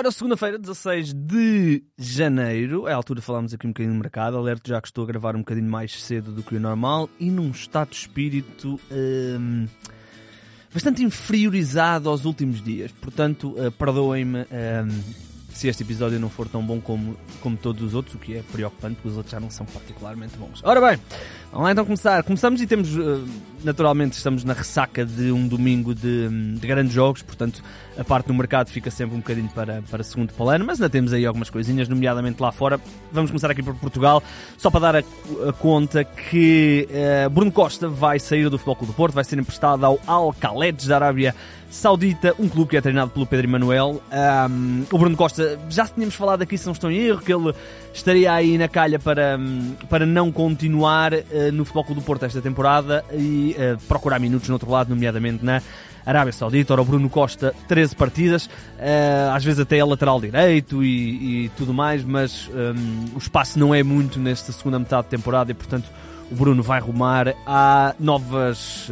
Ora, segunda-feira, 16 de janeiro, é a altura de falarmos aqui um bocadinho no mercado. Alerto já que estou a gravar um bocadinho mais cedo do que o normal e num estado de espírito hum, bastante inferiorizado aos últimos dias. Portanto, uh, perdoem-me hum, se este episódio não for tão bom como, como todos os outros, o que é preocupante, porque os outros já não são particularmente bons. Ora bem, vamos lá então começar. Começamos e temos, uh, naturalmente, estamos na ressaca de um domingo de, de grandes jogos, portanto, a parte do mercado fica sempre um bocadinho para, para segundo plano, mas ainda temos aí algumas coisinhas, nomeadamente lá fora. Vamos começar aqui por Portugal, só para dar a, a conta que uh, Bruno Costa vai sair do Futebol Clube do Porto, vai ser emprestado ao Al Khaled da Arábia Saudita, um clube que é treinado pelo Pedro Emanuel. Um, o Bruno Costa, já tínhamos falado aqui, se não estou em erro, que ele estaria aí na calha para, para não continuar uh, no Futebol Clube do Porto esta temporada e uh, procurar minutos no outro lado, nomeadamente na Arábia Saudita. Ora, o Bruno Costa, 13 partidas, uh, às vezes até é lateral direito e, e tudo mais, mas um, o espaço não é muito nesta segunda metade de temporada e, portanto, o Bruno vai rumar a novas.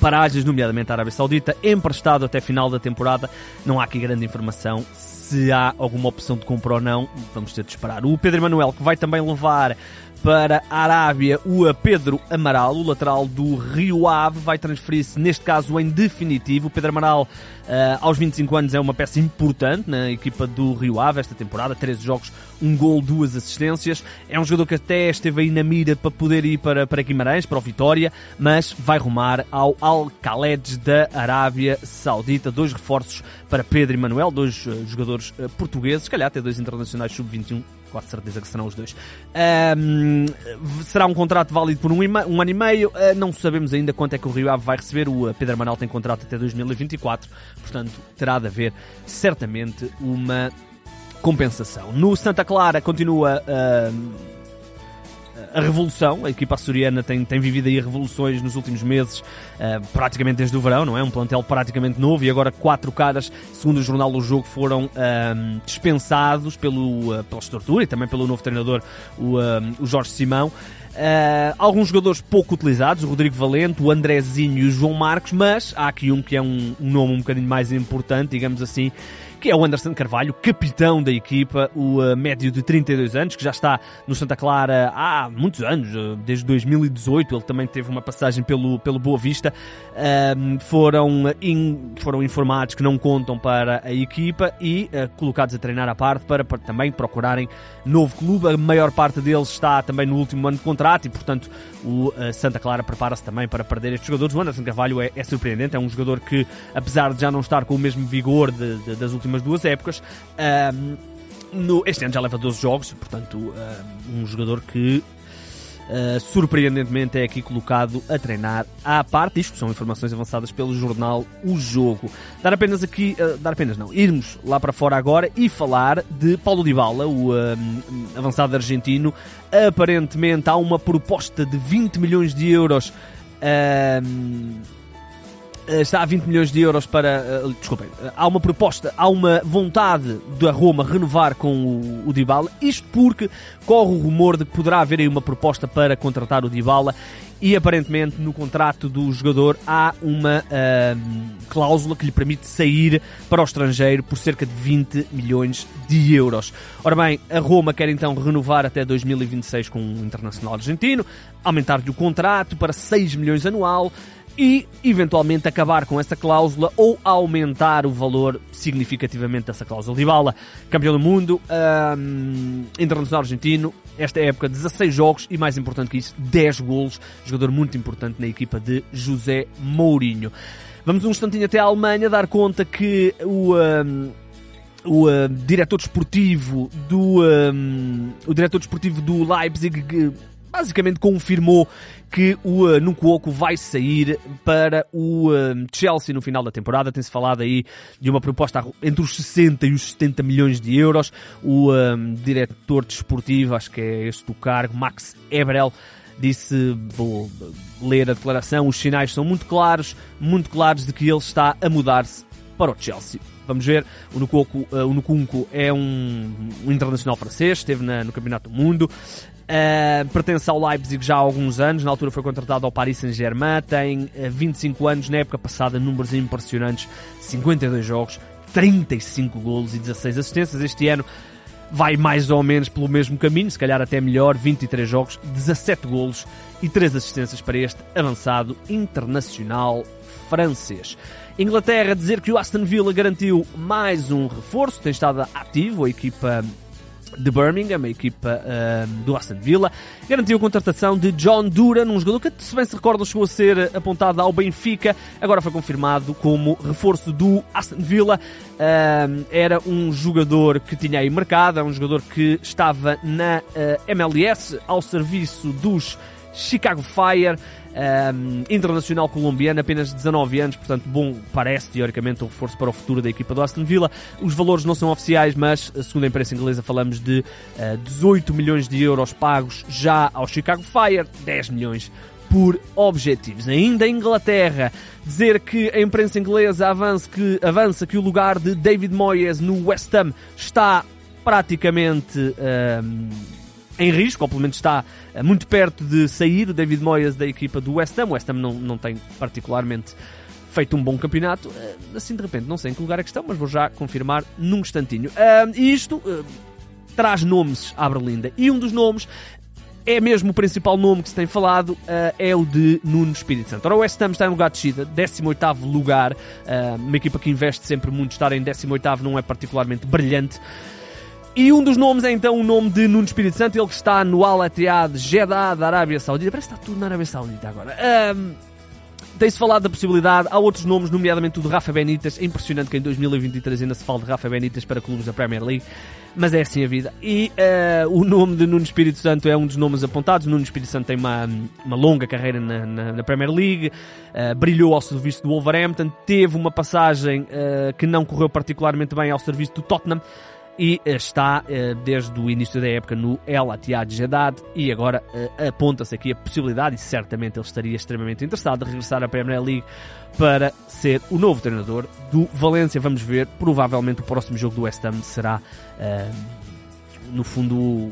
Paragens, nomeadamente a Arábia Saudita, emprestado até final da temporada. Não há aqui grande informação se há alguma opção de compra ou não, vamos ter de esperar. O Pedro Manuel, que vai também levar para a Arábia o Pedro Amaral, o lateral do Rio Ave, vai transferir-se, neste caso, em definitivo. O Pedro Amaral, uh, aos 25 anos, é uma peça importante na equipa do Rio Ave esta temporada. 13 jogos, um gol, duas assistências. É um jogador que até esteve aí na mira para poder ir para, para Guimarães, para o Vitória, mas vai rumar ao Al Khaled da Arábia Saudita. Dois reforços para Pedro e Manuel, dois uh, jogadores uh, portugueses, se calhar até dois internacionais sub-21 quase certeza que serão os dois. Um, será um contrato válido por um, um ano e meio. Uh, não sabemos ainda quanto é que o Rio Ave vai receber. O uh, Pedro Manal tem contrato até 2024, portanto terá de haver certamente uma compensação. No Santa Clara continua. Uh, a revolução. A equipa açoriana tem, tem vivido aí revoluções nos últimos meses, uh, praticamente desde o verão, não é? Um plantel praticamente novo e agora quatro caras, segundo o jornal do jogo, foram uh, dispensados pelo, uh, pela estrutura e também pelo novo treinador, o, o Jorge Simão. Uh, alguns jogadores pouco utilizados, o Rodrigo Valente, o Andrezinho e o João Marcos, mas há aqui um que é um, um nome um bocadinho mais importante, digamos assim, que é o Anderson Carvalho, capitão da equipa, o uh, médio de 32 anos, que já está no Santa Clara há muitos anos, uh, desde 2018. Ele também teve uma passagem pelo, pelo Boa Vista. Uh, foram, in, foram informados que não contam para a equipa e colocados a treinar à parte para, para, também procurarem novo clube. A maior parte deles está também no último ano de contrato e, portanto, o Santa Clara prepara-se também para perder estes jogadores. O Anderson Carvalho é, é, surpreendente, é um jogador que, apesar de já não estar com o mesmo vigor de, de, das últimas últimas duas épocas. Um, no, este ano já leva 12 jogos, portanto, um jogador que Uh, surpreendentemente é aqui colocado a treinar à parte. Isto são informações avançadas pelo jornal O Jogo. Dar apenas aqui, uh, dar apenas não, irmos lá para fora agora e falar de Paulo Dybala, o avançado argentino. Aparentemente há uma proposta de 20 milhões de euros está a 20 milhões de euros para. Uh, desculpem, uh, há uma proposta, há uma vontade da Roma renovar com o, o Dybala, isto porque corre o rumor de que poderá haver aí uma proposta para contratar o Dybala e aparentemente no contrato do jogador há uma uh, cláusula que lhe permite sair para o estrangeiro por cerca de 20 milhões de euros. Ora bem, a Roma quer então renovar até 2026 com o Internacional Argentino, aumentar-lhe o contrato para 6 milhões anual, e eventualmente acabar com essa cláusula ou aumentar o valor significativamente dessa cláusula. Dybala, campeão do mundo, um, internacional argentino, esta época 16 jogos e mais importante que isso, 10 golos, jogador muito importante na equipa de José Mourinho. Vamos um instantinho até a Alemanha dar conta que o um, o uh, diretor desportivo do um, o diretor desportivo do Leipzig basicamente confirmou que o uh, Nkunku vai sair para o uh, Chelsea no final da temporada. Tem-se falado aí de uma proposta entre os 60 e os 70 milhões de euros. O uh, diretor desportivo, acho que é este o cargo, Max Ebrel, disse, vou ler a declaração, os sinais são muito claros, muito claros de que ele está a mudar-se para o Chelsea. Vamos ver, o Nkunku, uh, o Nkunku é um, um, internacional francês, esteve na, no Campeonato do Mundo, Uh, pertence ao Leipzig já há alguns anos, na altura foi contratado ao Paris Saint-Germain, tem uh, eh, 25 anos, na época passada números impressionantes, 52 jogos, 35 golos e 16 assistências. Este ano vai mais ou menos pelo mesmo caminho, se calhar até melhor, 23 jogos, 17 golos e 3 assistências para este avançado internacional francês. Inglaterra dizer que o Aston Villa garantiu mais um reforço, tem estado ativo a equipa de Birmingham, a equipa uh, do Aston Villa, garantiu a contratação de John Duran, um jogador que, se bem se recorda, chegou a ser apontado ao Benfica, agora foi confirmado como reforço do Aston Villa. Uh, era um jogador que tinha aí marcado, é um jogador que estava na uh, MLS ao serviço dos Chicago Fire um, internacional colombiano, apenas 19 anos, portanto, bom, parece teoricamente um reforço para o futuro da equipa do Aston Villa. Os valores não são oficiais, mas, segundo a imprensa inglesa, falamos de uh, 18 milhões de euros pagos já ao Chicago Fire, 10 milhões por objetivos. Ainda em Inglaterra, dizer que a imprensa inglesa avança que, avança que o lugar de David Moyes no West Ham está praticamente em risco, ou pelo menos está eh, muito perto de sair David Moyes da equipa do West Ham. O West Ham não, não tem particularmente feito um bom campeonato. Eh, assim de repente, não sei em que lugar é que estão, mas vou já confirmar num instantinho. E isto traz nomes à Berlinda. E um dos nomes é mesmo o principal nome que se tem falado, uh, é o de Nuno Espírito Santo. Ora, o West Ham está em lugar de descida, 18º lugar, uh, uma equipa que investe sempre muito, estar em 18º não é particularmente brilhante. E um dos nomes é então o nome de Nuno Espírito Santo, ele que está no Al Ittihad Jeddah da Arábia Saudita. Parece que está tudo na Arábia Saudita agora. Um, Tem-se falado da possibilidade, há outros nomes, nomeadamente o de Rafa Benítez. É impressionante que em 2023 ainda se fale de Rafa Benítez para clubes da Premier League, mas é assim a vida. E uh, o nome de Nuno Espírito Santo é um dos nomes apontados. Nuno Espírito Santo tem uma, uma longa carreira na, na, na Premier League, uh, brilhou ao serviço do Wolverhampton, teve uma passagem uh, que não correu particularmente bem ao serviço do Tottenham e eh, está eh, desde o início da época no El Attiyad Jeddah e agora eh, aponta-se aqui a possibilidade, e certamente ele estaria extremamente interessado, de regressar à Premier League para ser o novo treinador do Valência. Vamos ver, provavelmente o próximo jogo do West Ham será, no fundo,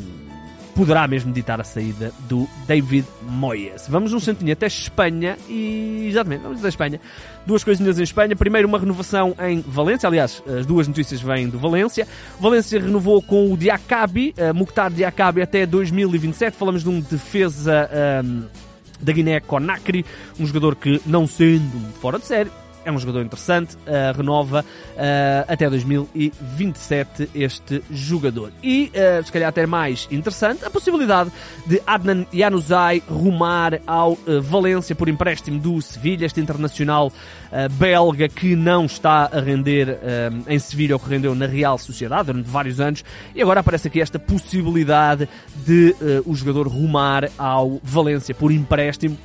poderá mesmo ditar a saída do David Moyes. Vamos um santinho até Espanha e exatamente, vamos até Espanha. Duas coisinhas em Espanha. Primeiro, uma renovação em Valência. Aliás, as duas notícias vêm do Valência. Valência renovou com o Diacabi, uh, Mukhtar Diacabi até 2027. Falamos de um defesa um, da Guiné-Conakry, um jogador que, não sendo fora de série, é um jogador interessante, uh, renova uh, até 2027 este jogador. E, uh, se calhar até mais interessante, a possibilidade de Adnan Januzaj rumar ao Valência por empréstimo do Sevilha, este internacional belga que não está a render em Sevilha o que rendeu na Real Sociedade durante vários anos, e agora aparece aqui esta possibilidade de o jogador rumar ao Valência por empréstimo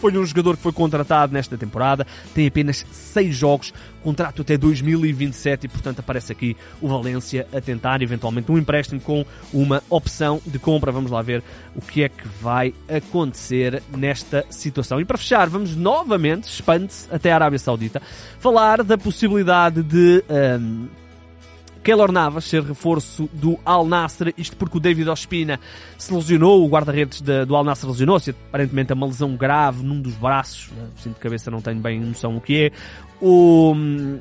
foi um jogador que foi contratado nesta temporada, tem apenas 6 jogos, contrato até 2027 e, portanto, aparece aqui o Valência a tentar eventualmente um empréstimo com uma opção de compra. Vamos lá ver o que é que vai acontecer nesta situação. E para fechar, vamos novamente, expande-se até a Arábia Saudita, falar da possibilidade de. Um, Keylor Navas ser reforço do Al Nassr, isto porque o David Ospina se lesionou, o guarda-redes do Al Nassr lesionou-se, aparentemente é uma lesão grave num dos braços, né? sinto de cabeça não tenho bem noção o que é. O,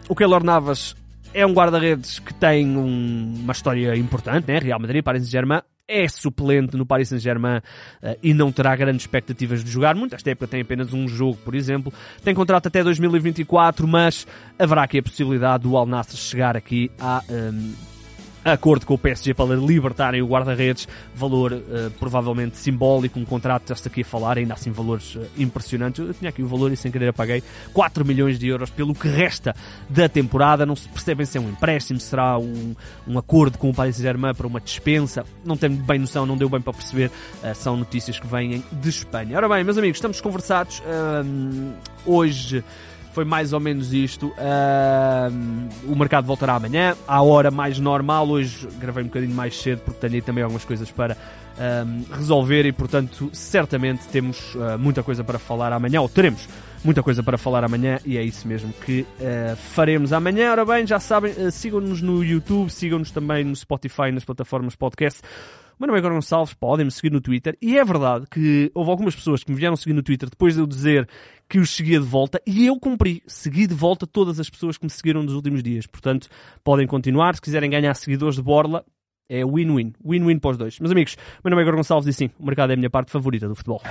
o Keylor Navas é um guarda-redes que tem um, uma história importante, né? Real Madrid, Paris Saint-Germain, é suplente no Paris Saint-Germain uh, e não terá grandes expectativas de jogar muito. Esta época tem apenas um jogo, por exemplo. Tem contrato até 2024, mas haverá aqui a possibilidade do Al Nassr chegar aqui a um, acordo com o PSG para libertarem o guarda-redes, valor uh, provavelmente simbólico, um contrato, já aqui a falar, ainda assim valores uh, impressionantes. Eu tinha aqui o valor e sem querer apaguei 4 milhões de euros pelo que resta da temporada. Não se percebem se é um empréstimo, será um, um acordo com o Paris Saint-Germain para uma dispensa. Não tenho bem noção, não deu bem para perceber. Uh, são notícias que vêm de Espanha. Ora bem, meus amigos, estamos conversados. hoje foi mais ou menos isto. Uh, o mercado voltará amanhã, à hora mais normal. Hoje gravei um bocadinho mais cedo porque tenho também algumas coisas para uh, resolver e, portanto, certamente temos uh, muita coisa para falar amanhã, ou teremos muita coisa para falar amanhã e é isso mesmo que uh, faremos amanhã. Ora bem, já sabem, uh, sigam-nos no YouTube, sigam-nos também no Spotify, nas plataformas podcast. Nome é Gonçalves, podem me seguir no Twitter. E é verdade que houve algumas pessoas que me vieram seguir no Twitter depois de eu dizer que os seguia de volta e eu cumpri. Segui de volta todas as pessoas que me seguiram nos últimos dias. Portanto, podem continuar. Se quiserem ganhar seguidores de Borla, é win-win. Win-win para os dois. Meus amigos, meu nome é Gonçalves e sim, o mercado é a minha parte favorita do futebol.